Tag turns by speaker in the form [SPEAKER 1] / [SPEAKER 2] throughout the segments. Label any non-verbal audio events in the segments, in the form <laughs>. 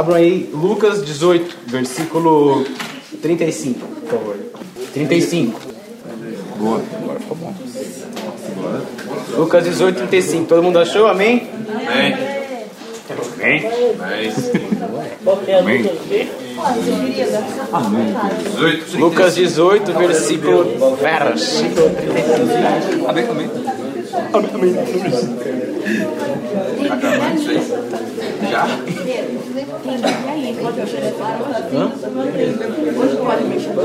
[SPEAKER 1] Abram aí Lucas 18, versículo 35, por favor. 35. Boa, agora ficou bom. Lucas 18, 35. Todo mundo achou? Amém?
[SPEAKER 2] Amém.
[SPEAKER 1] Amém.
[SPEAKER 2] Amém.
[SPEAKER 1] Amém.
[SPEAKER 2] 18.
[SPEAKER 1] Lucas 18, versículo, versículo 35.
[SPEAKER 2] Amém, amém.
[SPEAKER 1] Amém, amém.
[SPEAKER 2] Gravando isso aí? Já?
[SPEAKER 1] Hã?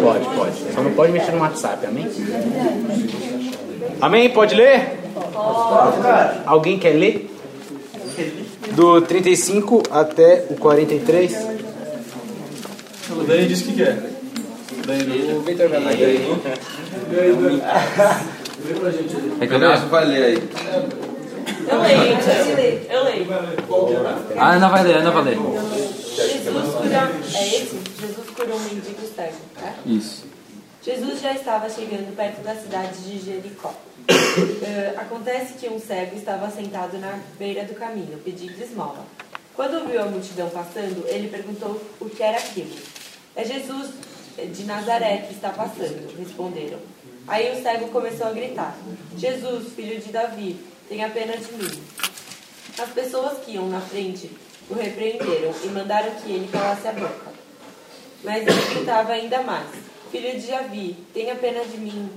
[SPEAKER 1] Pode, pode. Só não pode mexer no WhatsApp, amém? Amém? Pode ler? Alguém quer ler? Do 35 até o 43?
[SPEAKER 3] O Dani disse que quer.
[SPEAKER 1] O Victor vai ler. <laughs>
[SPEAKER 2] É que o Nelson vai ler aí.
[SPEAKER 4] Eu leio, eu leio.
[SPEAKER 5] Ah, Ana vai ler, Ana vai ler.
[SPEAKER 4] Jesus cura. É esse? Jesus curou um mendigo cego, tá?
[SPEAKER 5] Isso.
[SPEAKER 4] Jesus já estava chegando perto da cidade de Jericó. Eh, acontece que um cego estava sentado na beira do caminho, pedindo esmola. Quando viu a multidão passando, ele perguntou o que era aquilo. É Jesus de Nazaré que está passando, responderam. Aí o cego começou a gritar: Jesus, filho de Davi, tenha pena de mim. As pessoas que iam na frente o repreenderam e mandaram que ele calasse a boca. Mas ele gritava ainda mais: Filho de Davi, tenha pena de mim.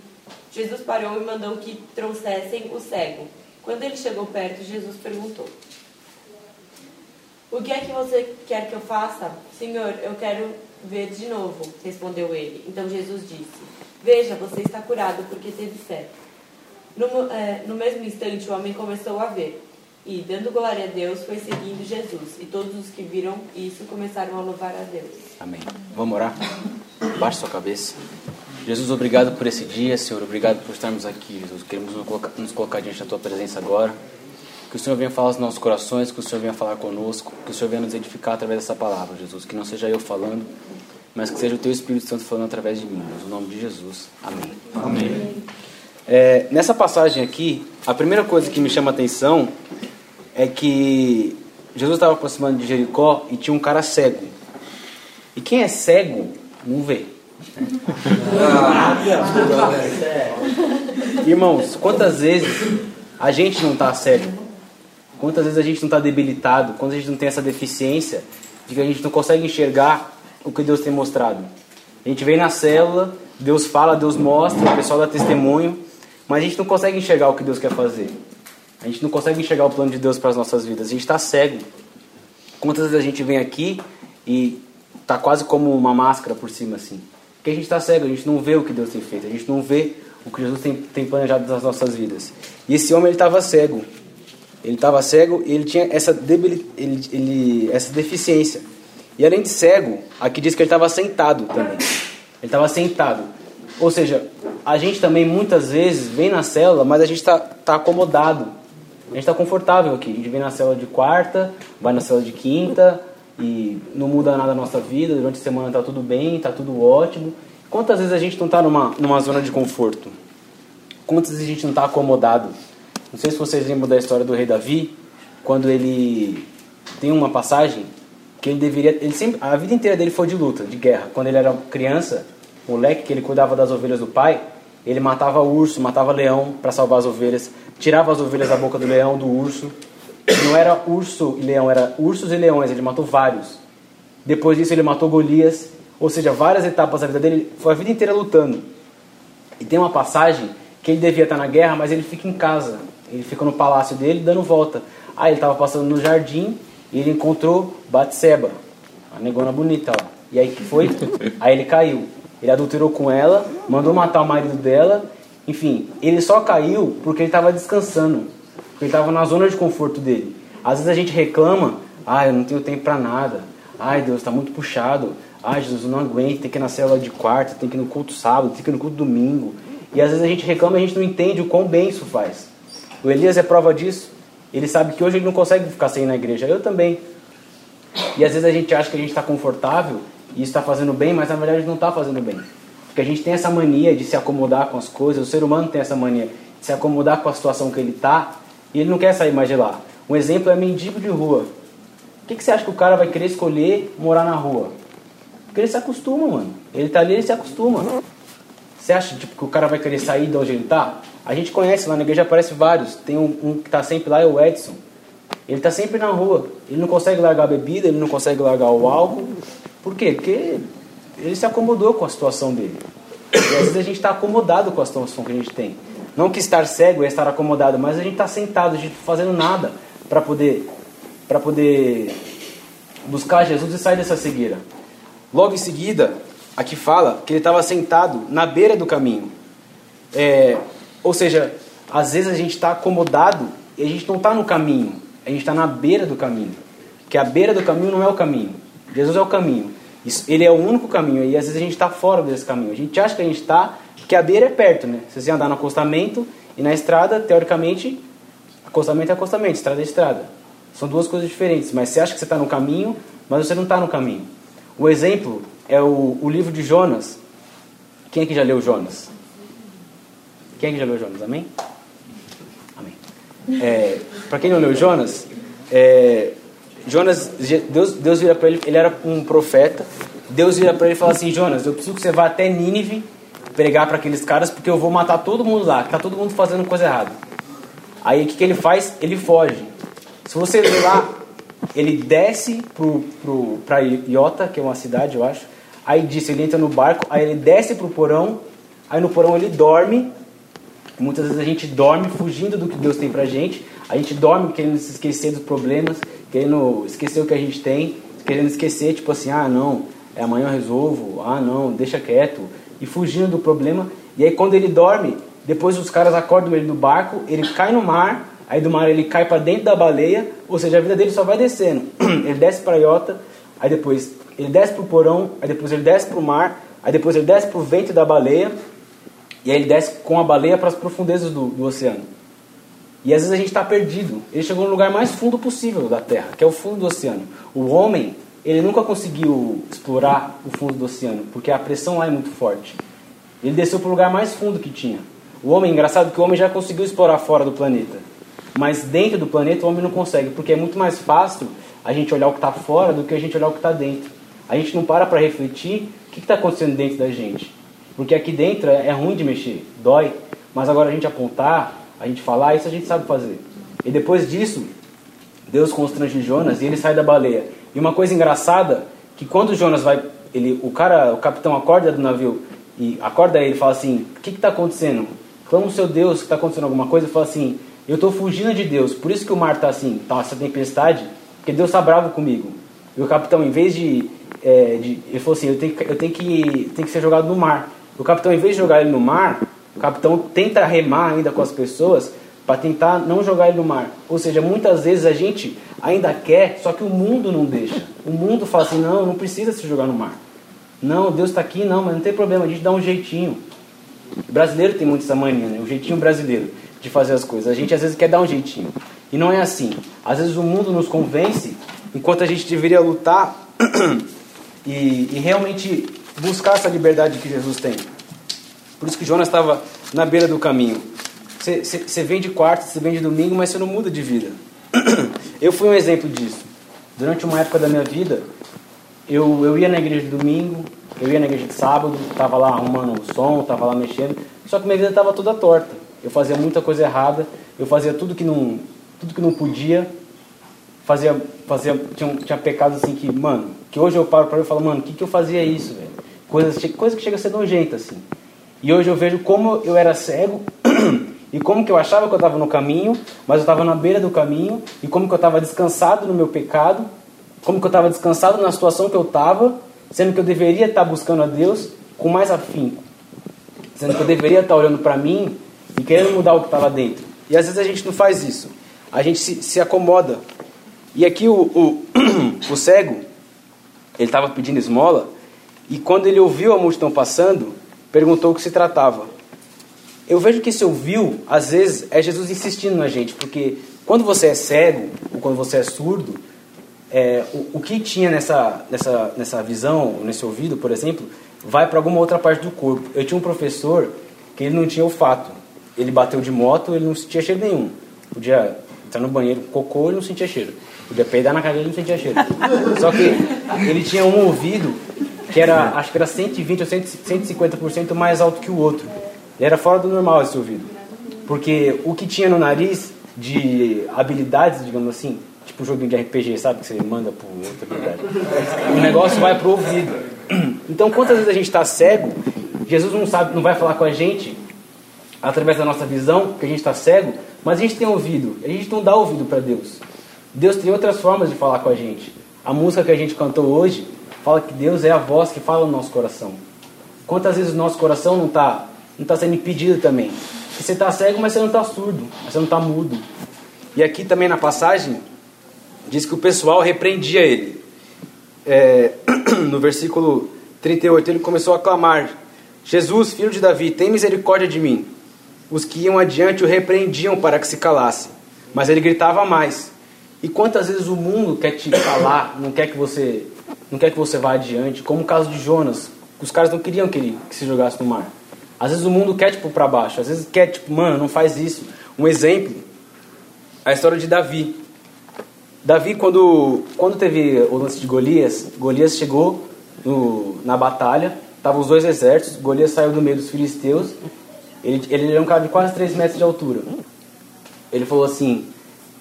[SPEAKER 4] Jesus parou e mandou que trouxessem o cego. Quando ele chegou perto, Jesus perguntou: O que é que você quer que eu faça? Senhor, eu quero ver de novo, respondeu ele. Então Jesus disse: Veja, você está curado porque teve fé. No, eh, no mesmo instante, o homem começou a ver. E, dando glória a Deus, foi seguindo Jesus. E todos os que viram isso começaram a louvar a Deus.
[SPEAKER 1] Amém. Vamos orar? Baixe sua cabeça. Jesus, obrigado por esse dia, Senhor. Obrigado por estarmos aqui, Jesus. Queremos nos colocar, nos colocar diante da Tua presença agora. Que o Senhor venha falar aos nossos corações, que o Senhor venha falar conosco, que o Senhor venha nos edificar através dessa palavra, Jesus. Que não seja eu falando, mas que seja o Teu Espírito Santo falando através de mim. Deus. No nome de Jesus. Amém.
[SPEAKER 5] Amém.
[SPEAKER 1] É, nessa passagem aqui, a primeira coisa que me chama a atenção é que Jesus estava aproximando de Jericó e tinha um cara cego. E quem é cego não vê. <laughs> Irmãos, quantas vezes a gente não está cego? Quantas vezes a gente não está debilitado? Quantas a gente não tem essa deficiência de que a gente não consegue enxergar o que Deus tem mostrado? A gente vem na célula, Deus fala, Deus mostra, o pessoal dá testemunho, mas a gente não consegue enxergar o que Deus quer fazer. A gente não consegue enxergar o plano de Deus para as nossas vidas. A gente está cego. Quantas vezes a gente vem aqui e tá quase como uma máscara por cima assim? Porque a gente está cego, a gente não vê o que Deus tem feito, a gente não vê o que Jesus tem, tem planejado nas nossas vidas. E esse homem ele estava cego. Ele estava cego e ele tinha essa, debili, ele, ele, essa deficiência. E além de cego, aqui diz que ele estava sentado também. Ele estava sentado. Ou seja, a gente também muitas vezes vem na célula, mas a gente está tá acomodado. A gente está confortável aqui. A gente vem na célula de quarta, vai na célula de quinta e não muda nada na nossa vida. Durante a semana está tudo bem, está tudo ótimo. Quantas vezes a gente não está numa, numa zona de conforto? Quantas vezes a gente não está acomodado? Não sei se vocês lembram da história do rei Davi, quando ele tem uma passagem que ele deveria, ele sempre, a vida inteira dele foi de luta, de guerra. Quando ele era criança, moleque que ele cuidava das ovelhas do pai, ele matava urso, matava leão para salvar as ovelhas, tirava as ovelhas da boca do leão, do urso. Não era urso e leão, era ursos e leões, ele matou vários. Depois disso ele matou Golias, ou seja, várias etapas da vida dele, foi a vida inteira lutando. E tem uma passagem que ele devia estar na guerra, mas ele fica em casa. Ele fica no palácio dele dando volta. Aí ele estava passando no jardim e ele encontrou Batseba, a negona bonita lá. E aí que foi? <laughs> Aí ele caiu. Ele adulterou com ela, mandou matar o marido dela. Enfim, ele só caiu porque ele estava descansando. Porque ele estava na zona de conforto dele. Às vezes a gente reclama, ah, eu não tenho tempo para nada. Ai, Deus, está muito puxado. Ai, Jesus, eu não aguento, tem que ir na célula de quarta, tem que ir no culto sábado, tem que ir no culto domingo. E às vezes a gente reclama e a gente não entende o quão bem isso faz. O Elias é prova disso. Ele sabe que hoje ele não consegue ficar sem ir na igreja. Eu também. E às vezes a gente acha que a gente está confortável e está fazendo bem, mas na verdade não está fazendo bem. Porque a gente tem essa mania de se acomodar com as coisas, o ser humano tem essa mania de se acomodar com a situação que ele está e ele não quer sair mais de lá. Um exemplo é mendigo de rua. que, que você acha que o cara vai querer escolher morar na rua? Porque ele se acostuma, mano. Ele tá ali, ele se acostuma. Você acha tipo, que o cara vai querer sair de onde ele tá? A gente conhece lá na igreja, aparece vários. Tem um, um que tá sempre lá, é o Edson. Ele tá sempre na rua. Ele não consegue largar a bebida, ele não consegue largar o álcool. Por quê? Porque ele se acomodou com a situação dele. E às vezes a gente está acomodado com a situação que a gente tem. Não que estar cego é estar acomodado, mas a gente está sentado, a gente tá fazendo nada para poder, para poder buscar Jesus e sair dessa cegueira. Logo em seguida, aqui fala que ele estava sentado na beira do caminho. É, ou seja, às vezes a gente está acomodado e a gente não está no caminho, a gente está na beira do caminho. Que a beira do caminho não é o caminho. Jesus é o caminho. Ele é o único caminho e às vezes a gente está fora desse caminho. A gente acha que a gente está, porque a beira é perto, né? Se você andar no acostamento e na estrada, teoricamente, acostamento é acostamento, estrada é estrada. São duas coisas diferentes, mas você acha que você está no caminho, mas você não está no caminho. O exemplo é o, o livro de Jonas. Quem aqui já leu Jonas? Quem já leu Jonas? Amém? Amém. É, para quem não leu Jonas, é, Jonas, Deus, Deus vira para ele, ele era um profeta. Deus vira para ele e fala assim: Jonas, eu preciso que você vá até Nínive pregar para aqueles caras porque eu vou matar todo mundo lá, que tá todo mundo fazendo coisa errada. Aí o que, que ele faz? Ele foge. Se você ler lá, ele desce para Iota, que é uma cidade, eu acho. Aí disse, ele entra no barco, aí ele desce para o porão, aí no porão ele dorme. Muitas vezes a gente dorme fugindo do que Deus tem pra gente. A gente dorme querendo se esquecer dos problemas, querendo esquecer o que a gente tem, querendo esquecer, tipo assim, ah não, é amanhã eu resolvo, ah não, deixa quieto, e fugindo do problema. E aí quando ele dorme, depois os caras acordam ele no barco, ele cai no mar, aí do mar ele cai para dentro da baleia, ou seja, a vida dele só vai descendo. <clears throat> ele desce para Iota, aí depois ele desce para o porão, aí depois ele desce para o mar, aí depois ele desce para o ventre da baleia, e aí ele desce com a baleia para as profundezas do, do oceano. E às vezes a gente está perdido. Ele chegou no lugar mais fundo possível da Terra, que é o fundo do oceano. O homem, ele nunca conseguiu explorar o fundo do oceano, porque a pressão lá é muito forte. Ele desceu para o lugar mais fundo que tinha. O homem, engraçado que o homem já conseguiu explorar fora do planeta. Mas dentro do planeta o homem não consegue, porque é muito mais fácil a gente olhar o que está fora do que a gente olhar o que está dentro. A gente não para para refletir o que está acontecendo dentro da gente. Porque aqui dentro é ruim de mexer, dói. Mas agora a gente apontar, a gente falar, isso a gente sabe fazer. E depois disso, Deus constrange Jonas e ele sai da baleia. E uma coisa engraçada, que quando Jonas vai, ele, o cara, o capitão acorda do navio e acorda ele e fala assim, o que está acontecendo? Clama o seu Deus que está acontecendo alguma coisa e fala assim, eu estou fugindo de Deus, por isso que o mar está assim, está essa tempestade, porque Deus está bravo comigo. E o capitão, em vez de, é, de ele falou assim, eu tenho, eu tenho que, tenho que ser jogado no mar. O capitão, em vez de jogar ele no mar, o capitão tenta remar ainda com as pessoas para tentar não jogar ele no mar. Ou seja, muitas vezes a gente ainda quer, só que o mundo não deixa. O mundo fala assim: não, não precisa se jogar no mar. Não, Deus está aqui, não, mas não tem problema, a gente dá um jeitinho. O brasileiro tem muito essa mania, né? o jeitinho brasileiro de fazer as coisas. A gente às vezes quer dar um jeitinho. E não é assim. Às vezes o mundo nos convence, enquanto a gente deveria lutar <clears throat> e, e realmente buscar essa liberdade que Jesus tem. Por isso que Jonas estava na beira do caminho. Você vem de quarta, você vem de domingo, mas você não muda de vida. <clears throat> Eu fui um exemplo disso. Durante uma época da minha vida, eu, eu ia na igreja de domingo, eu ia na igreja de sábado, estava lá arrumando o som, estava lá mexendo, só que minha vida estava toda torta. Eu fazia muita coisa errada, eu fazia tudo que não, tudo que não podia, fazia, fazia tinha, tinha pecados assim que, mano, que hoje eu paro para eu e falo, mano, o que, que eu fazia isso, velho? Coisa, coisa que chega a ser nojenta, assim. E hoje eu vejo como eu era cego <clears throat> e como que eu achava que eu estava no caminho, mas eu estava na beira do caminho e como que eu estava descansado no meu pecado, como que eu estava descansado na situação que eu estava, sendo que eu deveria estar buscando a Deus com mais afinco, sendo que eu deveria estar olhando para mim e querendo mudar o que estava dentro. E às vezes a gente não faz isso, a gente se, se acomoda. E aqui o, o, <clears throat> o cego, ele estava pedindo esmola e quando ele ouviu a multidão passando, perguntou o que se tratava. Eu vejo que esse ouviu, às vezes, é Jesus insistindo na gente, porque quando você é cego, ou quando você é surdo, é, o, o, que tinha nessa, nessa, nessa visão, nesse ouvido, por exemplo, vai para alguma outra parte do corpo. Eu tinha um professor que ele não tinha olfato. Ele bateu de moto, ele não tinha cheiro nenhum. Podia Entrar no banheiro, cocô, ele não sentia cheiro. Podia peidar na cadeira, ele não sentia cheiro. Só que ele tinha um ouvido que era, acho que era 120 ou 150% mais alto que o outro. Ele era fora do normal esse ouvido. Porque o que tinha no nariz de habilidades, digamos assim, tipo joguinho de RPG, sabe? Que você manda pro outro habilidade. O negócio vai pro ouvido. Então, quantas vezes a gente está cego, Jesus não sabe, não vai falar com a gente através da nossa visão, porque a gente está cego, mas a gente tem ouvido. A gente não dá ouvido para Deus. Deus tem outras formas de falar com a gente. A música que a gente cantou hoje fala que Deus é a voz que fala no nosso coração. Quantas vezes o nosso coração não está não tá sendo impedido também? você está cego, mas você não está surdo, mas você não está mudo. E aqui também na passagem diz que o pessoal repreendia ele. É, <clears throat> no versículo 38 ele começou a clamar: Jesus, filho de Davi, tem misericórdia de mim. Os que iam adiante o repreendiam para que se calasse, mas ele gritava mais. E quantas vezes o mundo quer te calar, não quer que você, não quer que você vá adiante, como o caso de Jonas, os caras não queriam que ele que se jogasse no mar. Às vezes o mundo quer tipo para baixo, às vezes quer tipo, mano, não faz isso. Um exemplo, a história de Davi. Davi quando quando teve o lance de Golias, Golias chegou no, na batalha, estavam os dois exércitos, Golias saiu do meio dos filisteus. Ele, ele era um cara de quase 3 metros de altura. Ele falou assim: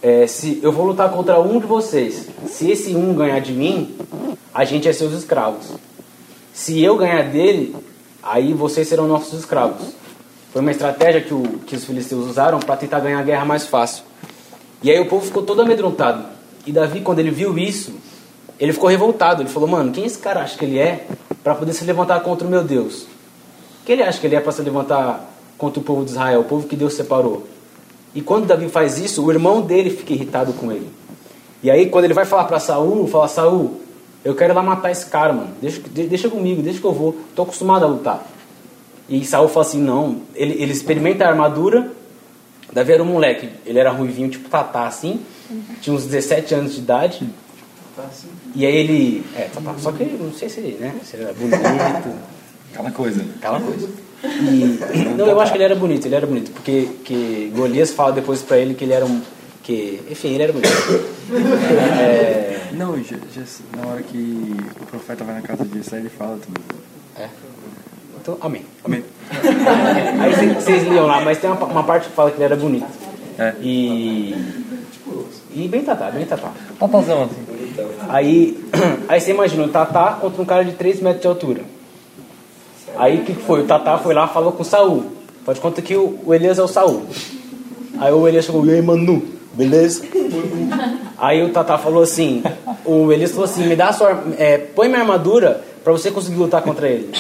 [SPEAKER 1] é, se eu vou lutar contra um de vocês, se esse um ganhar de mim, a gente é seus escravos. Se eu ganhar dele, aí vocês serão nossos escravos. Foi uma estratégia que, o, que os filisteus usaram para tentar ganhar a guerra mais fácil. E aí o povo ficou todo amedrontado. E Davi, quando ele viu isso, ele ficou revoltado. Ele falou: Mano, quem esse cara acha que ele é para poder se levantar contra o meu Deus? Quem ele acha que ele é para se levantar contra o povo de Israel, o povo que Deus separou? E quando Davi faz isso, o irmão dele fica irritado com ele. E aí, quando ele vai falar para Saul, fala: Saul, eu quero ir lá matar esse cara, mano. Deixa, deixa comigo, deixa que eu vou. Tô acostumado a lutar. E Saul fala assim: não. Ele, ele experimenta a armadura. Davi era um moleque. Ele era ruivinho, tipo tatá, assim. Tinha uns 17 anos de idade. E aí ele. É, tatá. Só que não sei se ele, né? Se ele era bonito. <laughs>
[SPEAKER 2] Aquela coisa.
[SPEAKER 1] Aquela coisa. E, não, eu acho que ele era bonito, ele era bonito, porque que Golias fala depois pra ele que ele era um. Que, enfim, ele era bonito. <laughs>
[SPEAKER 6] É, não, já, já, na hora que o profeta vai na casa de Israel, ele fala também.
[SPEAKER 1] É. Então, amém.
[SPEAKER 6] Amém. <laughs>
[SPEAKER 1] Aí vocês liam lá, mas tem uma, uma, parte que fala que ele era bonito.
[SPEAKER 6] É.
[SPEAKER 1] E. E bem tatá, bem tatá.
[SPEAKER 5] Tatazão, assim.
[SPEAKER 1] Aí, <clears throat> aí você imagina o tatá contra um cara de 3 metros de altura. Aí o que foi? O Tatá foi lá falou com o Saul. Pode conta que o, o Elias é o Saul. Aí o Elias chegou, e aí, Manu, beleza? Aí o Tatá falou assim, o Elias falou assim, me dá sua, é, põe minha armadura para você conseguir lutar contra ele.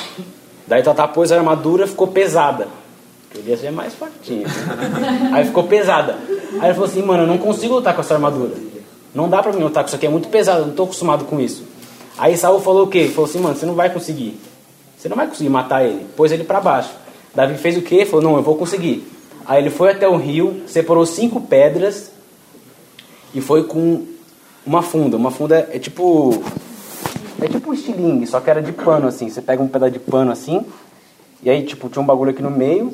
[SPEAKER 1] Daí o Tatá pôs a armadura, ficou pesada. O Elias é mais fortinho. Aí ficou pesada. Aí ele falou assim, mano, eu não consigo lutar com essa armadura. Não dá pra mim lutar com isso aqui, é muito pesado, eu não tô acostumado com isso. Aí Saul falou o quê? Ele falou assim, mano, você não vai conseguir. Você não vai conseguir matar ele. Pôs ele para baixo. Davi fez o quê? Falou: Não, eu vou conseguir. Aí ele foi até o rio, separou cinco pedras e foi com uma funda. Uma funda é tipo. É tipo um estilingue, só que era de pano assim. Você pega um pedaço de pano assim, e aí tipo tinha um bagulho aqui no meio.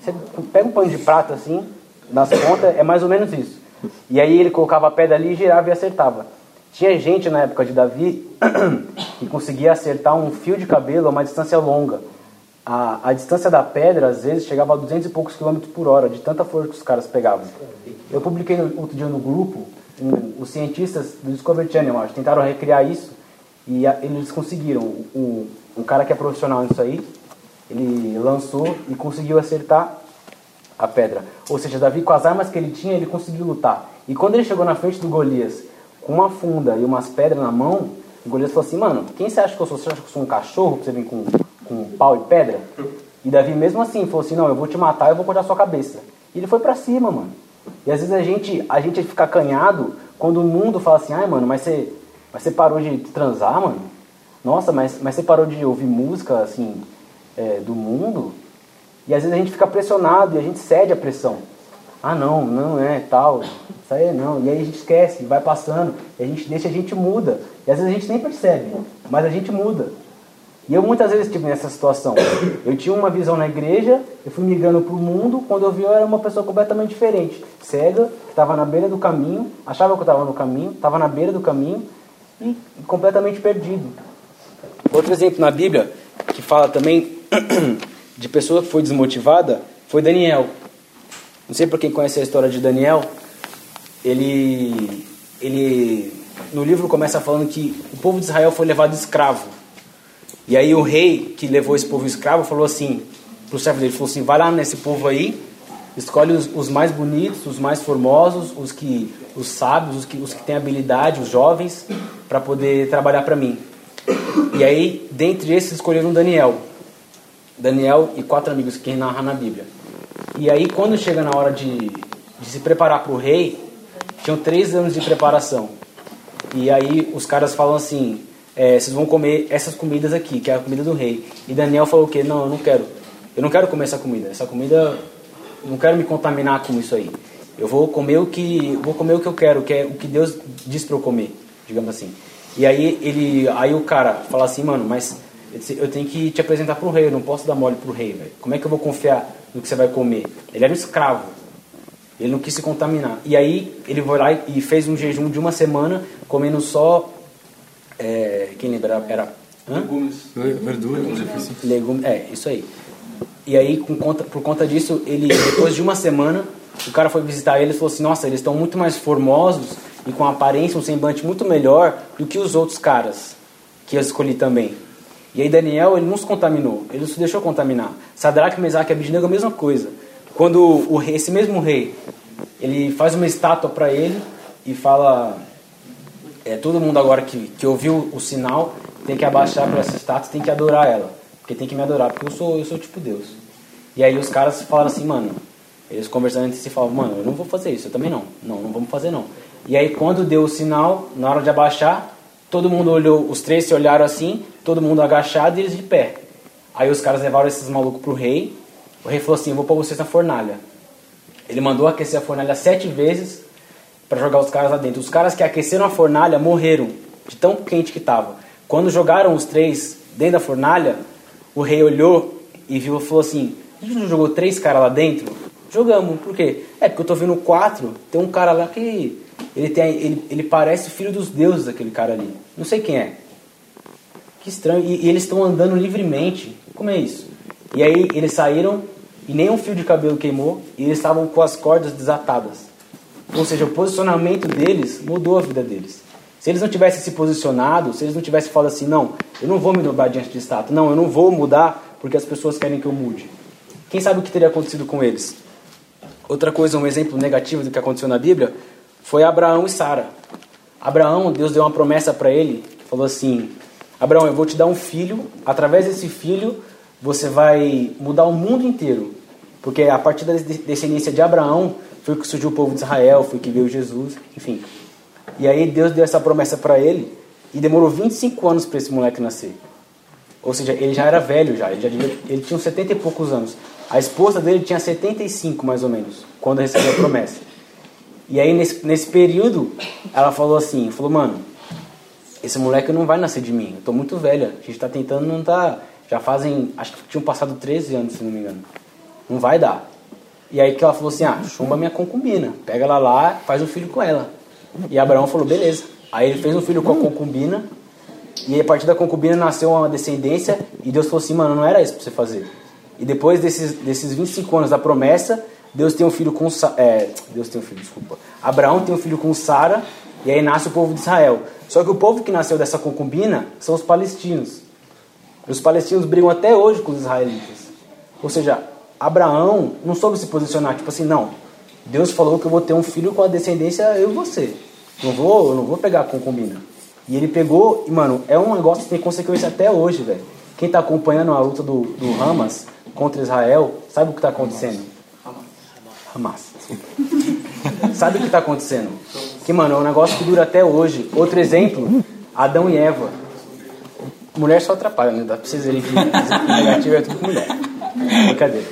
[SPEAKER 1] Você pega um pano de prata assim, nas pontas, é mais ou menos isso. E aí ele colocava a pedra ali, girava e acertava. Tinha gente na época de Davi <clears throat> que conseguia acertar um fio de cabelo a uma distância longa. A, a distância da pedra, às vezes, chegava a 200 e poucos quilômetros por hora, de tanta força que os caras pegavam. Eu publiquei outro dia no grupo, um, os cientistas do Discovery Channel, acho, tentaram recriar isso e a, eles conseguiram. Um cara que é profissional nisso aí, ele lançou e conseguiu acertar a pedra. Ou seja, Davi, com as armas que ele tinha, ele conseguiu lutar. E quando ele chegou na frente do Golias com uma funda e umas pedras na mão, o Golias falou assim, mano, quem você acha que eu sou? Você acha que eu sou um cachorro pra você vir com, com pau e pedra? E Davi mesmo assim falou assim, não, eu vou te matar, eu vou cortar sua cabeça. E ele foi para cima, mano. E às vezes a gente, a gente fica acanhado quando o mundo fala assim, ai mano, mas você, mas você parou de transar, mano? Nossa, mas, mas você parou de ouvir música, assim, é, do mundo? E às vezes a gente fica pressionado e a gente cede à pressão ah não, não é tal, isso aí não. E aí a gente esquece, vai passando, a gente deixa, a gente muda. E às vezes a gente nem percebe, mas a gente muda. E eu muitas vezes estive nessa situação. Eu tinha uma visão na igreja, eu fui migrando para o mundo, quando eu vi eu era uma pessoa completamente diferente. Cega, que estava na beira do caminho, achava que eu estava no caminho, estava na beira do caminho e completamente perdido. Outro exemplo na Bíblia, que fala também <clears throat> de pessoa que foi desmotivada, foi Daniel. Não sei por quem conhece a história de Daniel, ele, ele no livro começa falando que o povo de Israel foi levado escravo. E aí o rei que levou esse povo escravo falou assim para o servo dele, falou assim, vai lá nesse povo aí, escolhe os, os, mais bonitos, os mais formosos, os que os sábios, os que, os que têm habilidade, os jovens, para poder trabalhar para mim. E aí, dentre esses, escolheram Daniel. Daniel e quatro amigos que narram na Bíblia. E aí, quando chega na hora de, de se preparar para o rei, tinham três anos de preparação. E aí os caras falam assim, é, vocês vão comer essas comidas aqui, que é a comida do rei. E Daniel falou o quê? Não, eu não quero. Eu não quero comer essa comida. Essa comida, não quero me contaminar com isso aí. Eu vou comer o que, vou comer o que eu quero, que é o que Deus diz para eu comer, digamos assim. E aí ele, aí o cara fala assim, mano, mas eu tenho que te apresentar para o rei, eu não posso dar mole para o rei, velho. Como é que eu vou confiar no que você vai comer? Ele era um escravo. Ele não quis se contaminar. E aí ele foi lá e fez um jejum de uma semana, comendo só é, quem lembra? Era.
[SPEAKER 3] Legumes.
[SPEAKER 6] Verduras.
[SPEAKER 1] Legumes. É, isso aí. E aí, com conta, por conta disso, ele, depois de uma semana, o cara foi visitar ele e falou assim: Nossa, eles estão muito mais formosos e com aparência, um semblante muito melhor do que os outros caras que eu escolhi também. E aí, Daniel, ele não se contaminou, ele não se deixou contaminar. Sadraque, Mesaque e Abednego, a mesma coisa. Quando o rei, esse mesmo rei, ele faz uma estátua para ele e fala é, todo mundo agora que, que ouviu o sinal tem que abaixar para essa estátua, tem que adorar ela. Porque tem que me adorar, porque eu sou, eu sou tipo Deus. E aí os caras falaram assim, mano, eles conversando entre si falavam, mano, eu não vou fazer isso, eu também não. Não, não vamos fazer não. E aí quando deu o sinal, na hora de abaixar, todo mundo olhou, os três se olharam assim, todo mundo agachado e eles de pé. Aí os caras levaram esses malucos pro rei. O rei falou assim, vou pôr vocês na fornalha. Ele mandou aquecer a fornalha sete vezes para jogar os caras lá dentro. Os caras que aqueceram a fornalha morreram de tão quente que estava. Quando jogaram os três dentro da fornalha, o rei olhou e viu e falou assim: A gente não jogou três caras lá dentro? Jogamos, por quê? É porque eu tô vendo quatro, tem um cara lá que ele, tem, ele, ele parece filho dos deuses, aquele cara ali. Não sei quem é. Que estranho. E, e eles estão andando livremente. Como é isso? E aí eles saíram e nenhum fio de cabelo queimou e eles estavam com as cordas desatadas. Ou seja, o posicionamento deles mudou a vida deles. Se eles não tivessem se posicionado, se eles não tivessem falado assim, não, eu não vou me dobrar diante de estátua, não, eu não vou mudar porque as pessoas querem que eu mude. Quem sabe o que teria acontecido com eles? Outra coisa, um exemplo negativo do que aconteceu na Bíblia, foi Abraão e Sara. Abraão, Deus deu uma promessa para ele, falou assim: Abraão, eu vou te dar um filho, através desse filho você vai mudar o mundo inteiro. Porque a partir da descendência de Abraão, foi que surgiu o povo de Israel, foi que veio Jesus, enfim. E aí Deus deu essa promessa para ele e demorou 25 anos para esse moleque nascer. Ou seja, ele já era velho já, ele, já devia, ele tinha uns 70 e poucos anos. A esposa dele tinha 75 mais ou menos, quando recebeu a promessa. E aí nesse, nesse período, ela falou assim, falou, mano, esse moleque não vai nascer de mim, eu tô muito velha, a gente tá tentando, não tá... Já fazem, acho que tinham passado 13 anos, se não me engano. Não vai dar. E aí que ela falou assim: ah, chumba minha concubina, pega ela lá, faz um filho com ela. E Abraão falou: beleza. Aí ele fez um filho com a concubina, e a partir da concubina nasceu uma descendência, e Deus falou assim: mano, não era isso pra você fazer. E depois desses, desses 25 anos da promessa, Deus tem um filho com. É, Deus tem um filho, desculpa. Abraão tem um filho com Sara, e aí nasce o povo de Israel. Só que o povo que nasceu dessa concubina são os palestinos. Os palestinos brigam até hoje com os israelitas. Ou seja, Abraão não soube se posicionar, tipo assim, não. Deus falou que eu vou ter um filho com a descendência eu e você. Não vou, eu não vou pegar a concubina. E ele pegou, e mano, é um negócio que tem consequência até hoje, velho. Quem está acompanhando a luta do, do Hamas contra Israel, sabe o que está acontecendo? Hamas. <laughs> sabe o que está acontecendo? Que, mano, é um negócio que dura até hoje. Outro exemplo, Adão e Eva. Mulher só atrapalha, né? Dá pra vocês verem que negativo é tudo mulher. Brincadeira.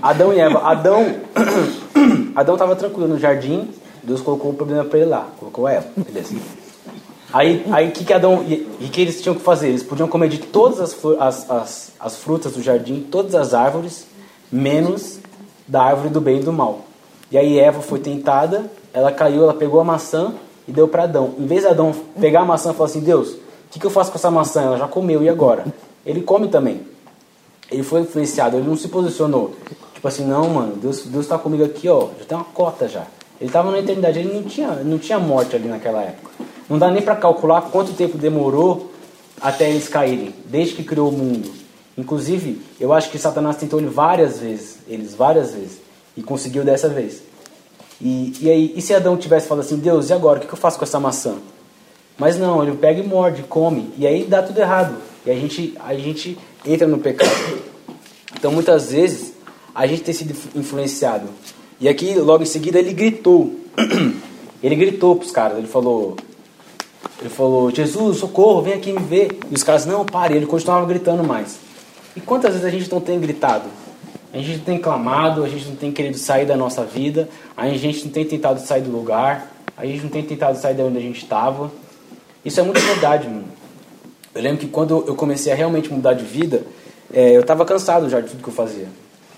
[SPEAKER 1] Adão e Eva. Adão <coughs> Adão estava tranquilo no jardim, Deus colocou o problema para ele lá, colocou Eva, beleza. Aí, aí que que Adão e que eles tinham que fazer? Eles podiam comer de todas as, as, as, as frutas do jardim, todas as árvores, menos da árvore do bem e do mal. E aí Eva foi tentada, ela caiu, ela pegou a maçã e deu para Adão. Em vez de Adão pegar a maçã e falar assim, Deus, o que, que eu faço com essa maçã? Ela já comeu, e agora? Ele come também. Ele foi influenciado, ele não se posicionou. Tipo assim, não, mano, Deus, Deus tá comigo aqui, ó, já tem uma cota já. Ele estava na eternidade, ele não tinha, não tinha morte ali naquela época. Não dá nem para calcular quanto tempo demorou até eles caírem, desde que criou o mundo. Inclusive, eu acho que Satanás tentou ele várias vezes, eles várias vezes, e conseguiu dessa vez. E, e aí, e se Adão tivesse falado assim, Deus, e agora, o que eu faço com essa maçã? Mas não, ele pega e morde, come, e aí dá tudo errado. E a gente, a gente entra no pecado. Então muitas vezes a gente tem sido influenciado. E aqui, logo em seguida, ele gritou. <clears throat> ele gritou para os caras, ele falou, ele falou, Jesus, socorro, vem aqui me ver. E os caras, não, pare, ele continuava gritando mais. E quantas vezes a gente não tem gritado? A gente não tem clamado, a gente não tem querido sair da nossa vida, a gente não tem tentado sair do lugar, a gente não tem tentado sair de onde a gente estava. Isso é muito verdade, mano. Eu lembro que quando eu comecei a realmente mudar de vida, é, eu estava cansado já de tudo que eu fazia.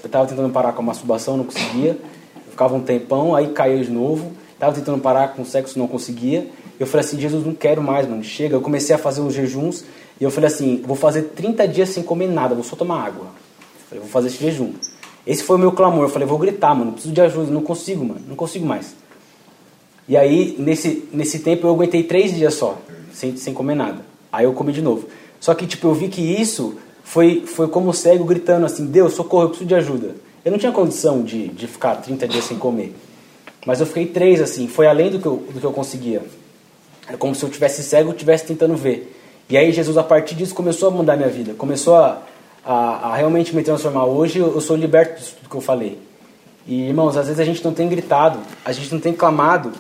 [SPEAKER 1] Eu estava tentando parar com a masturbação, não conseguia. Eu ficava um tempão, aí caía de novo. Estava tentando parar com o sexo, não conseguia. Eu falei assim, Jesus, não quero mais, mano. Chega. Eu comecei a fazer uns jejuns e eu falei assim, vou fazer 30 dias sem comer nada, vou só tomar água. Eu falei, vou fazer esse jejum. Esse foi o meu clamor. Eu falei, vou gritar, mano, preciso de ajuda, não consigo, mano, não consigo mais. E aí, nesse, nesse tempo, eu aguentei três dias só, sem, sem comer nada. Aí eu comi de novo. Só que, tipo, eu vi que isso foi, foi como o cego gritando assim, Deus, socorro, eu preciso de ajuda. Eu não tinha condição de, de ficar 30 dias sem comer. Mas eu fiquei três, assim, foi além do que eu, do que eu conseguia. É como se eu tivesse cego e estivesse tentando ver. E aí Jesus, a partir disso, começou a mudar minha vida. Começou a, a, a realmente me transformar. Hoje eu, sou liberto disso tudo que eu falei. E, irmãos, às vezes a gente não tem gritado, a gente não tem clamado,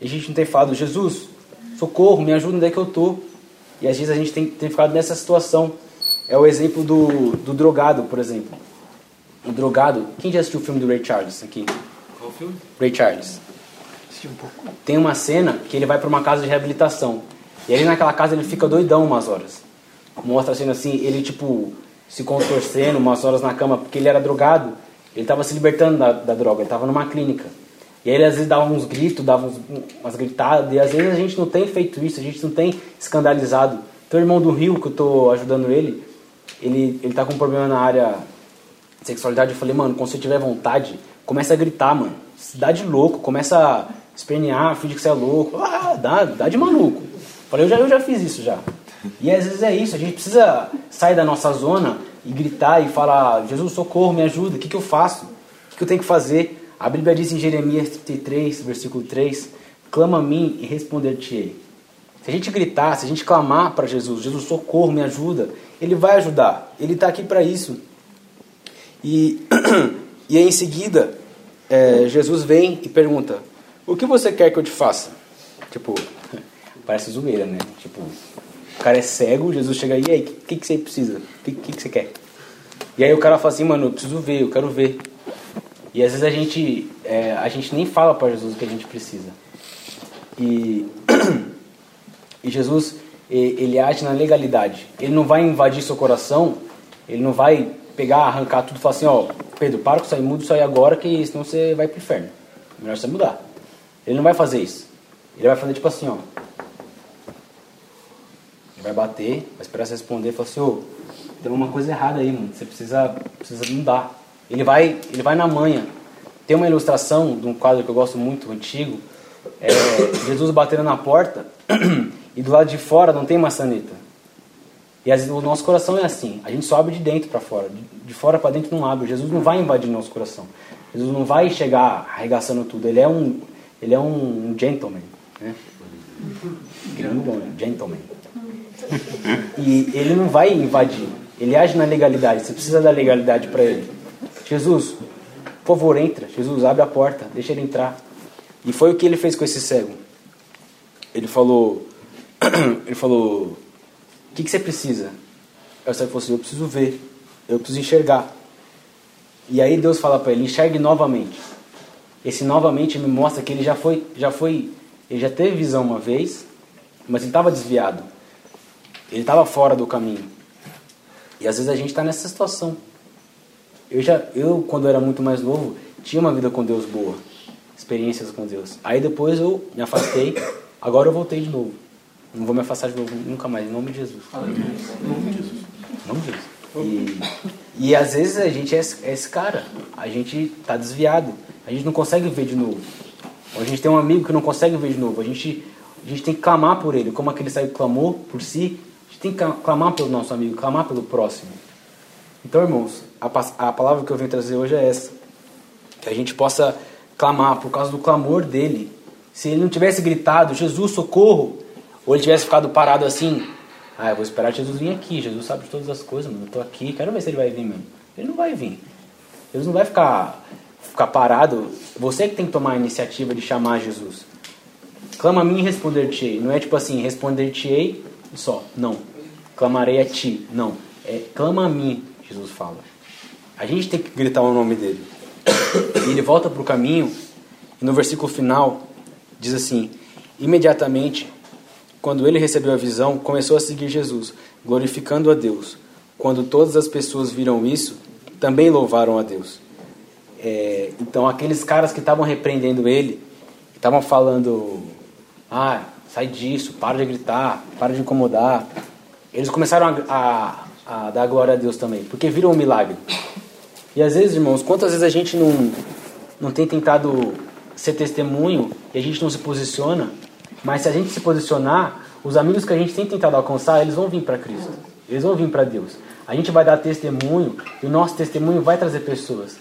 [SPEAKER 1] a gente não tem falado, Jesus, socorro, me ajuda onde é que eu estou. E às vezes a gente tem, tem ficado nessa situação. É o exemplo do, do drogado, por exemplo. O drogado. Quem já assistiu o filme do Ray Charles aqui?
[SPEAKER 2] Qual filme?
[SPEAKER 1] Ray Charles.
[SPEAKER 6] Assisti um pouco.
[SPEAKER 1] Tem uma cena que ele vai para uma casa de reabilitação. E aí naquela casa ele fica doidão umas horas. Mostra cena assim, ele tipo se contorcendo umas horas na cama porque ele era drogado. Ele estava se libertando da, da droga, ele estava numa clínica. E aí ele às vezes dava uns gritos, dava uns, umas gritadas, e às vezes a gente não tem feito isso, a gente não tem escandalizado. Então o irmão do Rio, que eu estou ajudando ele, ele, ele tá com um problema na área de sexualidade. Eu falei, mano, quando você tiver vontade, começa a gritar, mano. Dá de louco, começa a espernear, finge que você é louco. Ah, dá, dá de maluco. Falei, eu já, eu já fiz isso já. E às vezes é isso, a gente precisa sair da nossa zona e gritar e falar, Jesus, socorro, me ajuda, o que, que eu faço? O que, que eu tenho que fazer? A Bíblia diz em Jeremias 33, versículo 3, clama a mim e responder-te-ei. Se a gente gritar, se a gente clamar para Jesus, Jesus, socorro, me ajuda, Ele vai ajudar. Ele está aqui para isso. E, <clears throat> e aí em seguida, é, Jesus vem e pergunta: O que você quer que eu te faça? Tipo, parece zoeira, né? Tipo, o cara é cego, Jesus chega aí, e aí, o que, que você precisa? O que, que, que você quer? E aí o cara fala assim, mano, eu preciso ver, eu quero ver. E às vezes a gente, é, a gente nem fala para Jesus o que a gente precisa. E, <clears throat> e Jesus, ele age na legalidade. Ele não vai invadir seu coração, ele não vai pegar, arrancar tudo e falar assim, ó, Pedro, para com isso aí, muda isso aí agora, que senão você vai pro inferno. Melhor você mudar. Ele não vai fazer isso. Ele vai fazer tipo assim, ó. Ele vai bater, vai esperar você responder e falar assim, ô, tem uma coisa errada aí, mano. Você precisa, precisa mudar. Ele vai, ele vai na manha. Tem uma ilustração de um quadro que eu gosto muito, antigo. É Jesus batendo na porta <clears throat> e do lado de fora não tem maçaneta. E vezes o nosso coração é assim. A gente só abre de dentro para fora. De, de fora para dentro não abre. Jesus não vai invadir nosso coração. Jesus não vai chegar arregaçando tudo. Ele é um, ele é um gentleman. Né? Gringo, né? gentleman. E ele não vai invadir. Ele age na legalidade. Você precisa da legalidade para ele. Jesus, por favor, entra. Jesus, abre a porta. Deixa ele entrar. E foi o que ele fez com esse cego. Ele falou... <clears throat> Ele falou... O que, que você precisa? Aí o cego falou assim, eu preciso ver. Eu preciso enxergar. E aí Deus fala para ele, enxergue novamente. Esse novamente me mostra que ele já foi, já foi, ele já teve visão uma vez, mas ele estava desviado. Ele estava fora do caminho. E às vezes a gente está nessa situação. Eu já, eu quando era muito mais novo, tinha uma vida com Deus boa, experiências com Deus. Aí depois eu me afastei, agora eu voltei de novo. Não vou me afastar de novo nunca mais, em nome de Jesus. Em nome de Jesus. Em nome de Jesus. E, e às vezes a gente é esse, é esse cara, a gente está desviado, a gente não consegue ver de novo. Ou a gente tem um amigo que não consegue ver de novo, a gente, a gente tem que clamar por ele, como aquele saiu clamou por si, tem que clamar pelo nosso amigo, clamar pelo próximo. Então, irmãos, a, a palavra que eu venho trazer hoje é essa: que a gente possa clamar por causa do clamor dele. Se ele não tivesse gritado, Jesus, socorro, ou ele tivesse ficado parado assim, ah, eu vou esperar Jesus vir aqui. Jesus sabe de todas as coisas, mano. Eu tô aqui, quero ver se ele vai vir mesmo. Ele não vai vir. Jesus não vai ficar, ficar parado. Você que tem que tomar a iniciativa de chamar Jesus. Clama a mim e responder-te-ei. Não é tipo assim, responder-te-ei só. Não. Clamarei a ti. Não. É clama a mim, Jesus fala. A gente tem que gritar o nome dele. E ele volta para o caminho. E no versículo final diz assim: Imediatamente quando ele recebeu a visão, começou a seguir Jesus, glorificando a Deus. Quando todas as pessoas viram isso, também louvaram a Deus. É, então, aqueles caras que estavam repreendendo ele, estavam falando: ah, sai disso, para de gritar, para de incomodar. Eles começaram a, a, a dar glória a Deus também, porque viram um milagre. E às vezes, irmãos, quantas vezes a gente não, não tem tentado ser testemunho e a gente não se posiciona mas se a gente se posicionar, os amigos que a gente tem tentado alcançar, eles vão vir para Cristo. Eles vão vir para Deus. A gente vai dar testemunho e o nosso testemunho vai trazer pessoas.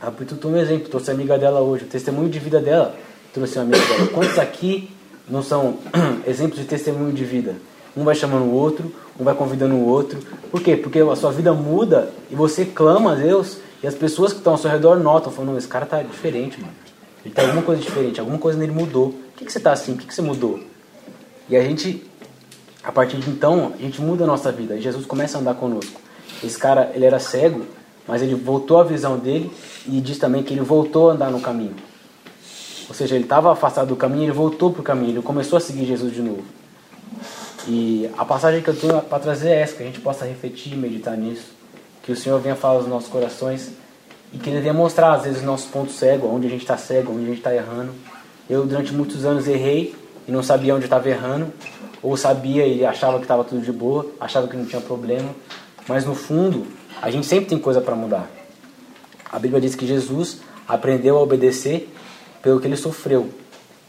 [SPEAKER 1] A ah, tu um exemplo, trouxe a amiga dela hoje. O testemunho de vida dela trouxe uma amiga dela. Quantos aqui não são <clears throat> exemplos de testemunho de vida? Um vai chamando o outro, um vai convidando o outro. Por quê? Porque a sua vida muda e você clama a Deus e as pessoas que estão ao seu redor notam, falando, esse cara tá diferente, mano. Ele tem alguma coisa diferente, alguma coisa nele mudou. Por que, que você está assim? O que, que você mudou? E a gente, a partir de então, a gente muda a nossa vida. Jesus começa a andar conosco. Esse cara, ele era cego, mas ele voltou a visão dele e diz também que ele voltou a andar no caminho. Ou seja, ele estava afastado do caminho, ele voltou para o caminho, ele começou a seguir Jesus de novo. E a passagem que eu tenho para trazer é essa, que a gente possa refletir meditar nisso. Que o Senhor venha falar aos nossos corações e que ele venha mostrar, às vezes, nossos pontos cegos, onde a gente está cego, onde a gente está errando. Eu, durante muitos anos, errei e não sabia onde estava errando, ou sabia e achava que estava tudo de boa, achava que não tinha problema, mas no fundo, a gente sempre tem coisa para mudar. A Bíblia diz que Jesus aprendeu a obedecer pelo que ele sofreu.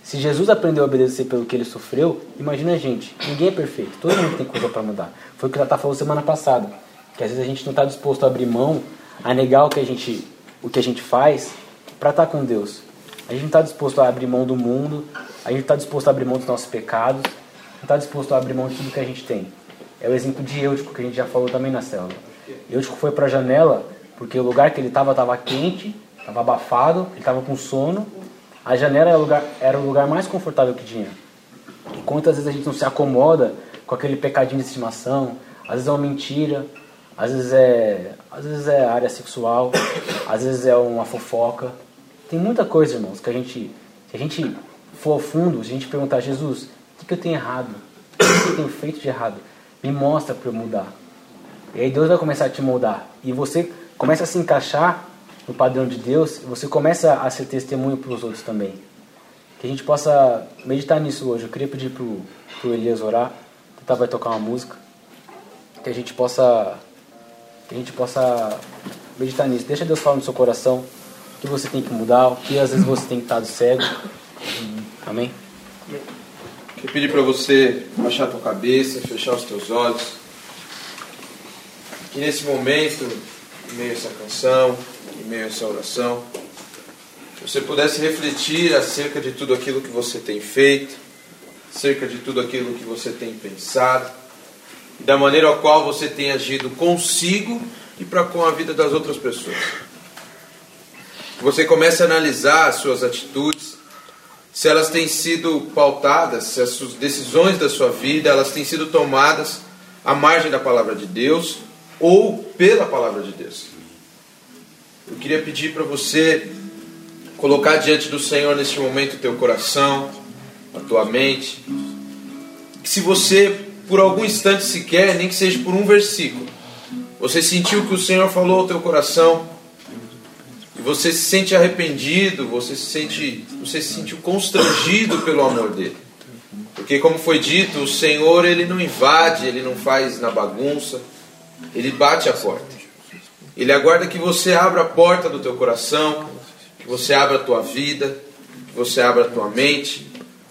[SPEAKER 1] Se Jesus aprendeu a obedecer pelo que ele sofreu, imagina a gente, ninguém é perfeito, todo mundo tem coisa para mudar. Foi o que ela tá falou semana passada, que às vezes a gente não está disposto a abrir mão, a negar o que a gente o que a gente faz para estar tá com Deus. A gente não está disposto a abrir mão do mundo, a gente está disposto a abrir mão dos nossos pecados, não está disposto a abrir mão de tudo que a gente tem. É o exemplo de Eutico, que a gente já falou também na célula. Eutico foi para a janela porque o lugar que ele estava estava quente, estava abafado, ele estava com sono. A janela era o, lugar, era o lugar mais confortável que tinha. E quantas vezes a gente não se acomoda com aquele pecadinho de estimação, às vezes é uma mentira, às vezes é, às vezes é área sexual, às vezes é uma fofoca. Tem muita coisa, irmãos, que a gente, se a gente for ao fundo, se a gente perguntar, Jesus, o que, que eu tenho errado? O que eu tenho feito de errado? Me mostra para eu mudar. E aí Deus vai começar a te moldar. E você começa a se encaixar no padrão de Deus, você começa a ser testemunho para os outros também. Que a gente possa meditar nisso hoje. Eu queria pedir para o Elias orar. Tentar vai tocar uma música. Que a gente possa que a gente possa meditar nisso. Deixa Deus falar no seu coração o que você tem que mudar, o que às vezes você tem estado cego. Amém?
[SPEAKER 2] Quero pedir para você baixar a tua cabeça, fechar os teus olhos. Que nesse momento, em meio a essa canção, em meio a essa oração, você pudesse refletir acerca de tudo aquilo que você tem feito, acerca de tudo aquilo que você tem pensado e da maneira a qual você tem agido consigo e para com a vida das outras pessoas. Que você comece a analisar as suas atitudes, se elas têm sido pautadas, se as decisões da sua vida elas têm sido tomadas à margem da palavra de Deus ou pela palavra de Deus. Eu queria pedir para você colocar diante do Senhor neste momento o teu coração, a tua mente, que se você, por algum instante sequer, nem que seja por um versículo, você sentiu que o Senhor falou ao teu coração, e você se sente arrependido, você se sente, você se sentiu constrangido pelo amor dele. Porque como foi dito, o Senhor ele não invade, ele não faz na bagunça, ele bate a porta. Ele aguarda que você abra a porta do teu coração, que você abra a tua vida, que você abra a tua mente,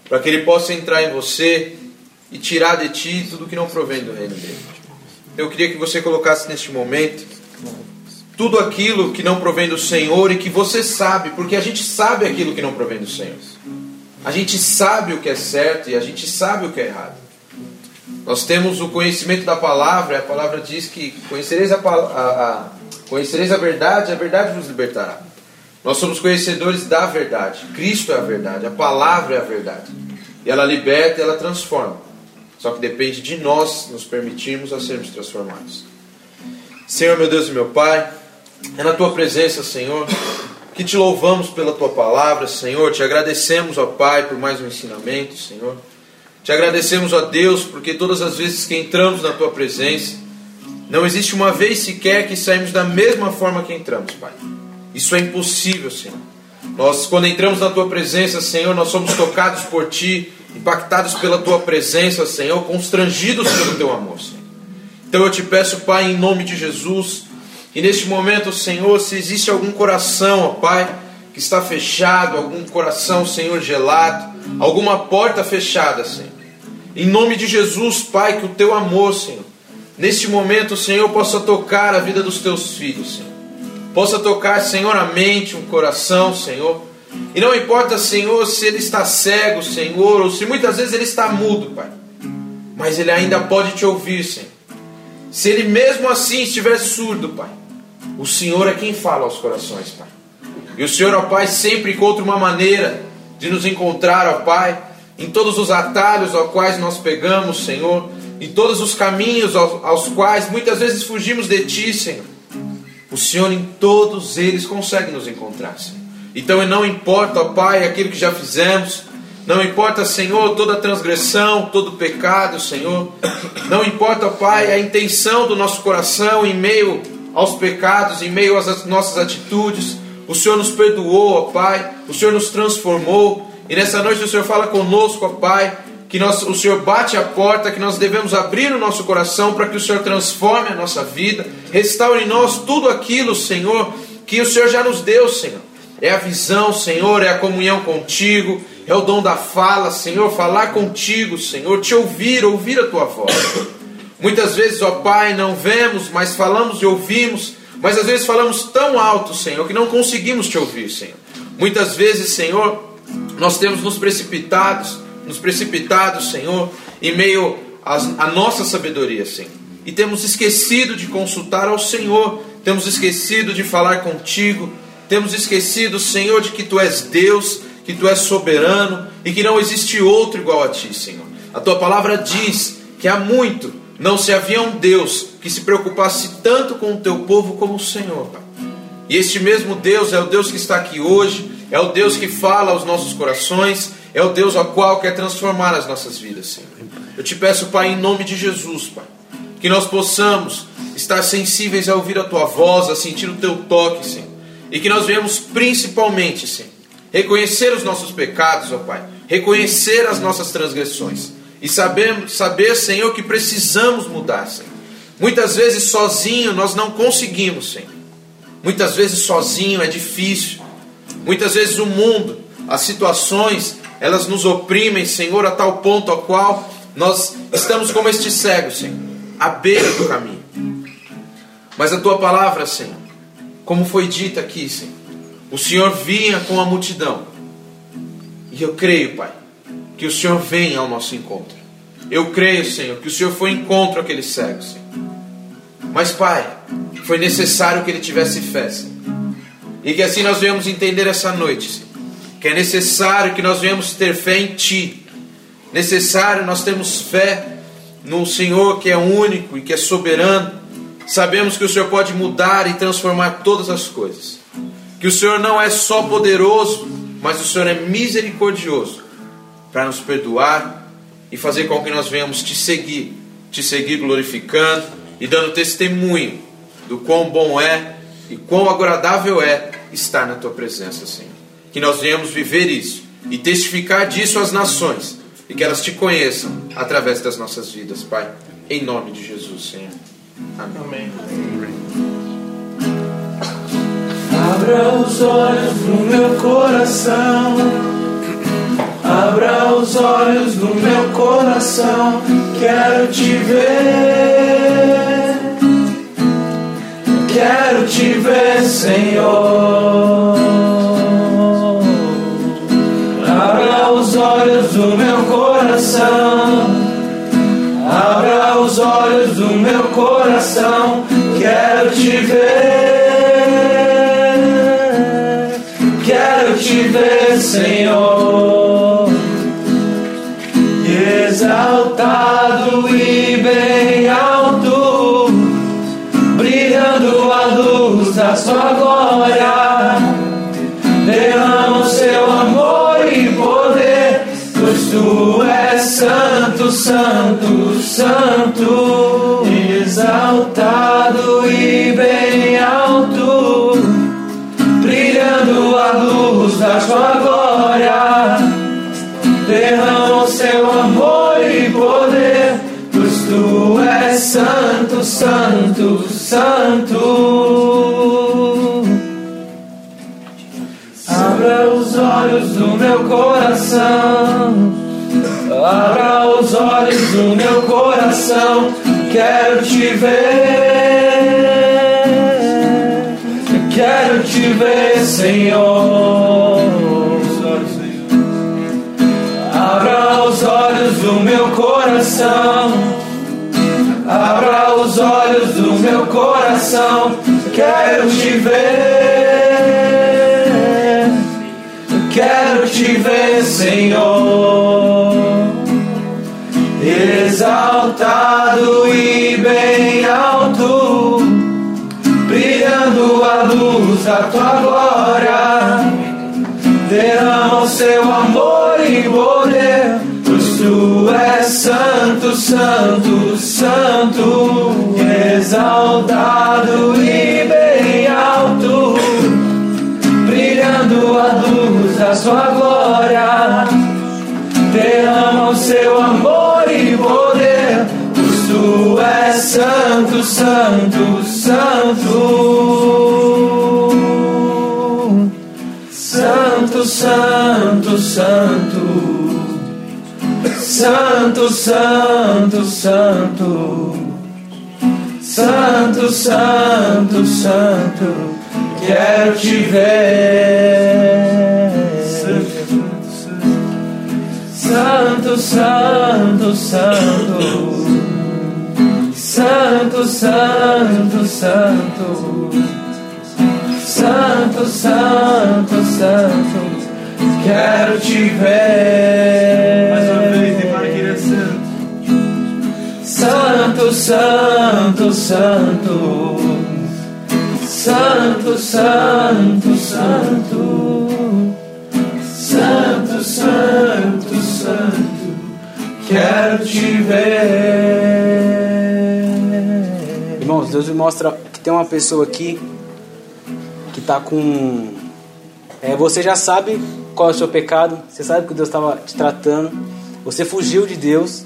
[SPEAKER 2] para que ele possa entrar em você e tirar de ti tudo que não provém do reino dele. Eu queria que você colocasse neste momento tudo aquilo que não provém do Senhor e que você sabe, porque a gente sabe aquilo que não provém do Senhor. A gente sabe o que é certo e a gente sabe o que é errado. Nós temos o conhecimento da palavra, a palavra diz que conhecereis a, a, a, conhecereis a verdade, a verdade vos libertará. Nós somos conhecedores da verdade. Cristo é a verdade, a palavra é a verdade. E ela liberta e ela transforma. Só que depende de nós nos permitirmos a sermos transformados. Senhor, meu Deus e meu Pai, é na tua presença, Senhor, que te louvamos pela tua palavra, Senhor. Te agradecemos, ó Pai, por mais um ensinamento, Senhor. Te agradecemos, ó Deus, porque todas as vezes que entramos na tua presença, não existe uma vez sequer que saímos da mesma forma que entramos, Pai. Isso é impossível, Senhor. Nós, quando entramos na tua presença, Senhor, nós somos tocados por ti, impactados pela tua presença, Senhor, constrangidos pelo teu amor, Senhor. Então eu te peço, Pai, em nome de Jesus, e neste momento, Senhor, se existe algum coração, ó Pai, que está fechado, algum coração, Senhor, gelado, alguma porta fechada, Senhor. Em nome de Jesus, Pai, que o teu amor, Senhor, neste momento, Senhor, possa tocar a vida dos teus filhos, Senhor. Possa tocar, Senhor, a mente, um coração, Senhor. E não importa, Senhor, se ele está cego, Senhor, ou se muitas vezes ele está mudo, Pai. Mas ele ainda pode te ouvir, Senhor. Se ele mesmo assim estiver surdo, Pai o Senhor é quem fala aos corações, Pai. E o Senhor, ó Pai, sempre encontra uma maneira de nos encontrar, ó Pai, em todos os atalhos aos quais nós pegamos, Senhor, em todos os caminhos aos, aos quais muitas vezes fugimos de Ti, Senhor. O Senhor em todos eles consegue nos encontrar, Senhor. Então não importa, ó Pai, aquilo que já fizemos, não importa, Senhor, toda transgressão, todo pecado, Senhor. Não importa, ó Pai, a intenção do nosso coração em meio aos pecados, em meio às nossas atitudes. O Senhor nos perdoou, ó Pai. O Senhor nos transformou. E nessa noite o Senhor fala conosco, ó Pai, que nós, o Senhor bate a porta, que nós devemos abrir o nosso coração para que o Senhor transforme a nossa vida, restaure em nós tudo aquilo, Senhor, que o Senhor já nos deu, Senhor. É a visão, Senhor, é a comunhão contigo, é o dom da fala, Senhor, falar contigo, Senhor, te ouvir, ouvir a tua voz. Muitas vezes, ó Pai, não vemos, mas falamos e ouvimos, mas às vezes falamos tão alto, Senhor, que não conseguimos te ouvir, Senhor. Muitas vezes, Senhor, nós temos nos precipitados, nos precipitados, Senhor, em meio à nossa sabedoria, Senhor. E temos esquecido de consultar ao Senhor, temos esquecido de falar contigo, temos esquecido, Senhor, de que tu és Deus, que tu és soberano e que não existe outro igual a ti, Senhor. A tua palavra diz que há muito não se havia um Deus que se preocupasse tanto com o teu povo como o Senhor. E este mesmo Deus é o Deus que está aqui hoje, é o Deus que fala aos nossos corações, é o Deus ao qual quer transformar as nossas vidas, Senhor. Eu te peço, Pai, em nome de Jesus, Pai, que nós possamos estar sensíveis a ouvir a tua voz, a sentir o teu toque, Senhor. E que nós venhamos principalmente, Senhor, reconhecer os nossos pecados, ó Pai, reconhecer as nossas transgressões e saber, saber, Senhor, que precisamos mudar, Senhor. Muitas vezes sozinho nós não conseguimos, Senhor. Muitas vezes sozinho é difícil. Muitas vezes o mundo, as situações, elas nos oprimem, Senhor, a tal ponto a qual nós estamos como este cego, Senhor, à beira do caminho. Mas a tua palavra, Senhor, como foi dita aqui, Senhor, o Senhor vinha com a multidão. E eu creio, Pai, que o Senhor venha ao nosso encontro. Eu creio, Senhor, que o Senhor foi encontro aquele cego, Senhor. Mas, Pai, foi necessário que ele tivesse fé, Senhor. E que assim nós venhamos entender essa noite, Senhor. Que é necessário que nós venhamos ter fé em Ti. Necessário nós termos fé no Senhor que é único e que é soberano. Sabemos que o Senhor pode mudar e transformar todas as coisas. Que o Senhor não é só poderoso, mas o Senhor é misericordioso para nos perdoar, e fazer com que nós venhamos te seguir, te seguir glorificando e dando testemunho do quão bom é e quão agradável é estar na tua presença, Senhor. Que nós venhamos viver isso e testificar disso às nações e que elas te conheçam através das nossas vidas, Pai. Em nome de Jesus, Senhor. Amém.
[SPEAKER 7] Abra os olhos do meu coração. Abra os olhos do meu coração. Quero te ver. Quero te ver, Senhor. Meu coração. Quero te ver. Quero te ver, Senhor. Exaltado e bem alto, brilhando a luz da sua glória. Derrama o seu amor e poder, pois tu és santo, santo, santo, exaltado e bem alto, brilhando a luz da sua glória. Derrama o seu amor e poder, pois tu és santo, santo, santo. Abra os olhos do meu coração. Abra os olhos do meu coração. Quero te ver. Quero te ver, Senhor. Abra os olhos do meu coração. Abra os olhos do meu coração. Quero te ver. Quero te ver, Senhor. Exaltado e bem alto, brilhando a luz da tua glória. Derrama o seu amor e poder, pois tu és santo, santo, santo, exaltado e bem alto, brilhando a luz da sua glória. Derrama o seu amor santo, santo, santo. Santo, santo, santo. Santo, santo, santo. Santo, santo, santo. Quero te ver. Santo, santo, santo. Santo, santo, santo. Santo, santo, santo. Quero te ver.
[SPEAKER 3] Mais uma vez, é santo.
[SPEAKER 7] Santo, santo, santo. Santo, santo, santo. Santo, santo, santo. Quero te ver.
[SPEAKER 1] Irmãos, Deus me mostra que tem uma pessoa aqui que está com. É, você já sabe qual é o seu pecado, você sabe que Deus estava te tratando, você fugiu de Deus,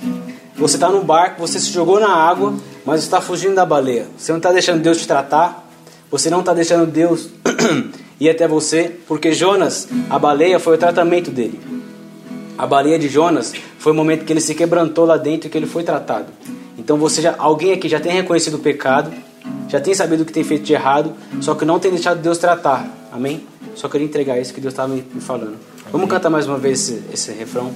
[SPEAKER 1] você está no barco, você se jogou na água, mas está fugindo da baleia. Você não está deixando Deus te tratar, você não está deixando Deus <clears throat> ir até você, porque Jonas, a baleia, foi o tratamento dele. A baleia de Jonas foi o momento que ele se quebrantou lá dentro e que ele foi tratado. Então você já, alguém aqui já tem reconhecido o pecado, já tem sabido o que tem feito de errado, só que não tem deixado Deus tratar. Amém? Só queria entregar isso que Deus estava me falando. Vamos cantar mais uma vez esse, esse refrão?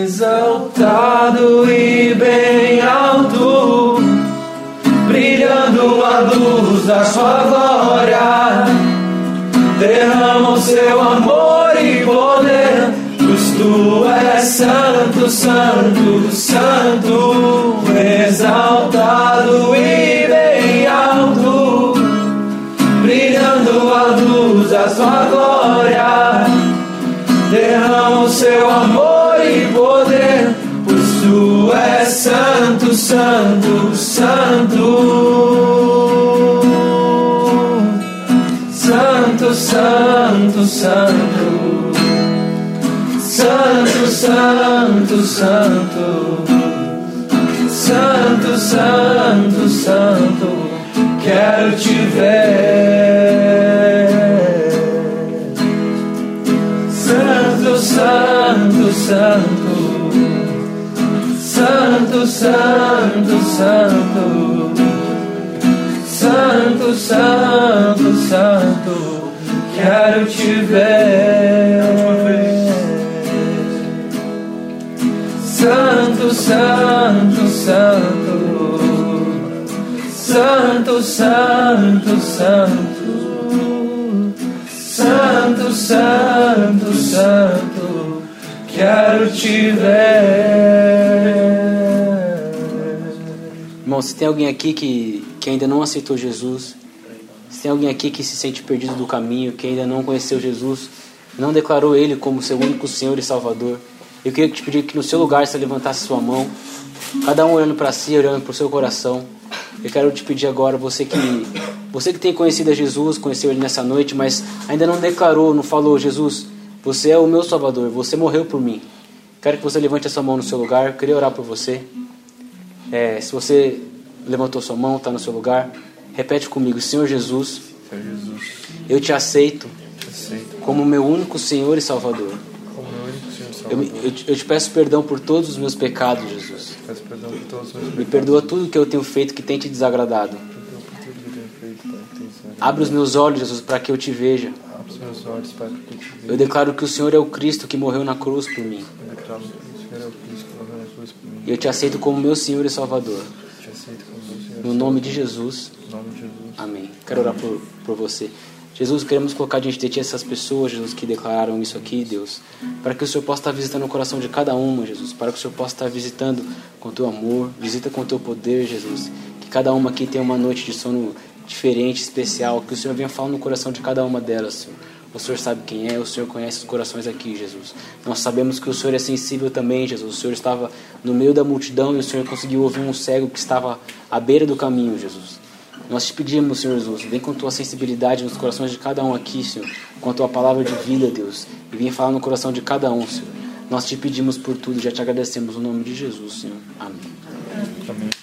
[SPEAKER 7] Exaltado e bem alto, brilhando a luz da sua glória. Derrama o seu amor e poder, Deus, tu és santo, santo, santo, exaltado e bem alto, brilhando a luz da sua glória, derrama o seu amor e poder, pois tu és santo, santo, santo. Santo, santo, santo. Santo, Santo, Santo, Santo, Santo, quero te ver. Santo, Santo, Santo, Santo, Santo, Santo. Santo, Santo, Santo, quero te ver. Santo, Santo, Santo, Santo, Santo, Santo, Santo, Santo, quero te ver.
[SPEAKER 1] Irmão, se tem alguém aqui que, que ainda não aceitou Jesus, se tem alguém aqui que se sente perdido do caminho, que ainda não conheceu Jesus, não declarou Ele como seu único Senhor e Salvador, eu queria te pedir que no seu lugar você levantasse sua mão, cada um olhando para si, olhando para o seu coração. Eu quero te pedir agora, você que você que tem conhecido a Jesus, conheceu Ele nessa noite, mas ainda não declarou, não falou, Jesus, você é o meu Salvador, você morreu por mim. Quero que você levante a sua mão no seu lugar, eu queria orar por você. É, se você levantou sua mão, está no seu lugar, repete comigo: Senhor Jesus,
[SPEAKER 6] Senhor Jesus,
[SPEAKER 1] eu te aceito
[SPEAKER 6] te aceito
[SPEAKER 1] como meu único Senhor e Salvador. Eu, eu, eu, te peço perdão por todos os meus pecados, Jesus.
[SPEAKER 6] Peço perdão por todos os meus pecados.
[SPEAKER 1] Me perdoa tudo que eu tenho feito que tem te desagradado. Abre os meus olhos, Jesus, para que eu te veja.
[SPEAKER 6] Eu
[SPEAKER 1] declaro que o Senhor é o Cristo que morreu na cruz por mim. E eu te aceito como meu Senhor e Salvador. No
[SPEAKER 6] nome de Jesus.
[SPEAKER 1] Amém. Quero orar por, por você. Jesus, queremos colocar diante de Ti essas pessoas, Jesus, que declararam isso aqui, Deus. Para que o Senhor possa estar visitando o coração de cada uma, Jesus. Para que o Senhor possa estar visitando com Teu amor, visita com Teu poder, Jesus. Que cada uma aqui tenha uma noite de sono diferente, especial. Que o Senhor venha falar no coração de cada uma delas, Senhor. O Senhor sabe quem é, o Senhor conhece os corações aqui, Jesus. Nós sabemos que o Senhor é sensível também, Jesus. O Senhor estava no meio da multidão e o Senhor conseguiu ouvir um cego que estava à beira do caminho, Jesus. Nós te pedimos, Senhor Jesus, vem com tua sensibilidade nos corações de cada um aqui, Senhor, com a tua palavra de vida, Deus, e vem falar no coração de cada um, Senhor. Nós te pedimos por tudo, já te agradecemos no nome de Jesus, Senhor. Amém.
[SPEAKER 6] Amém.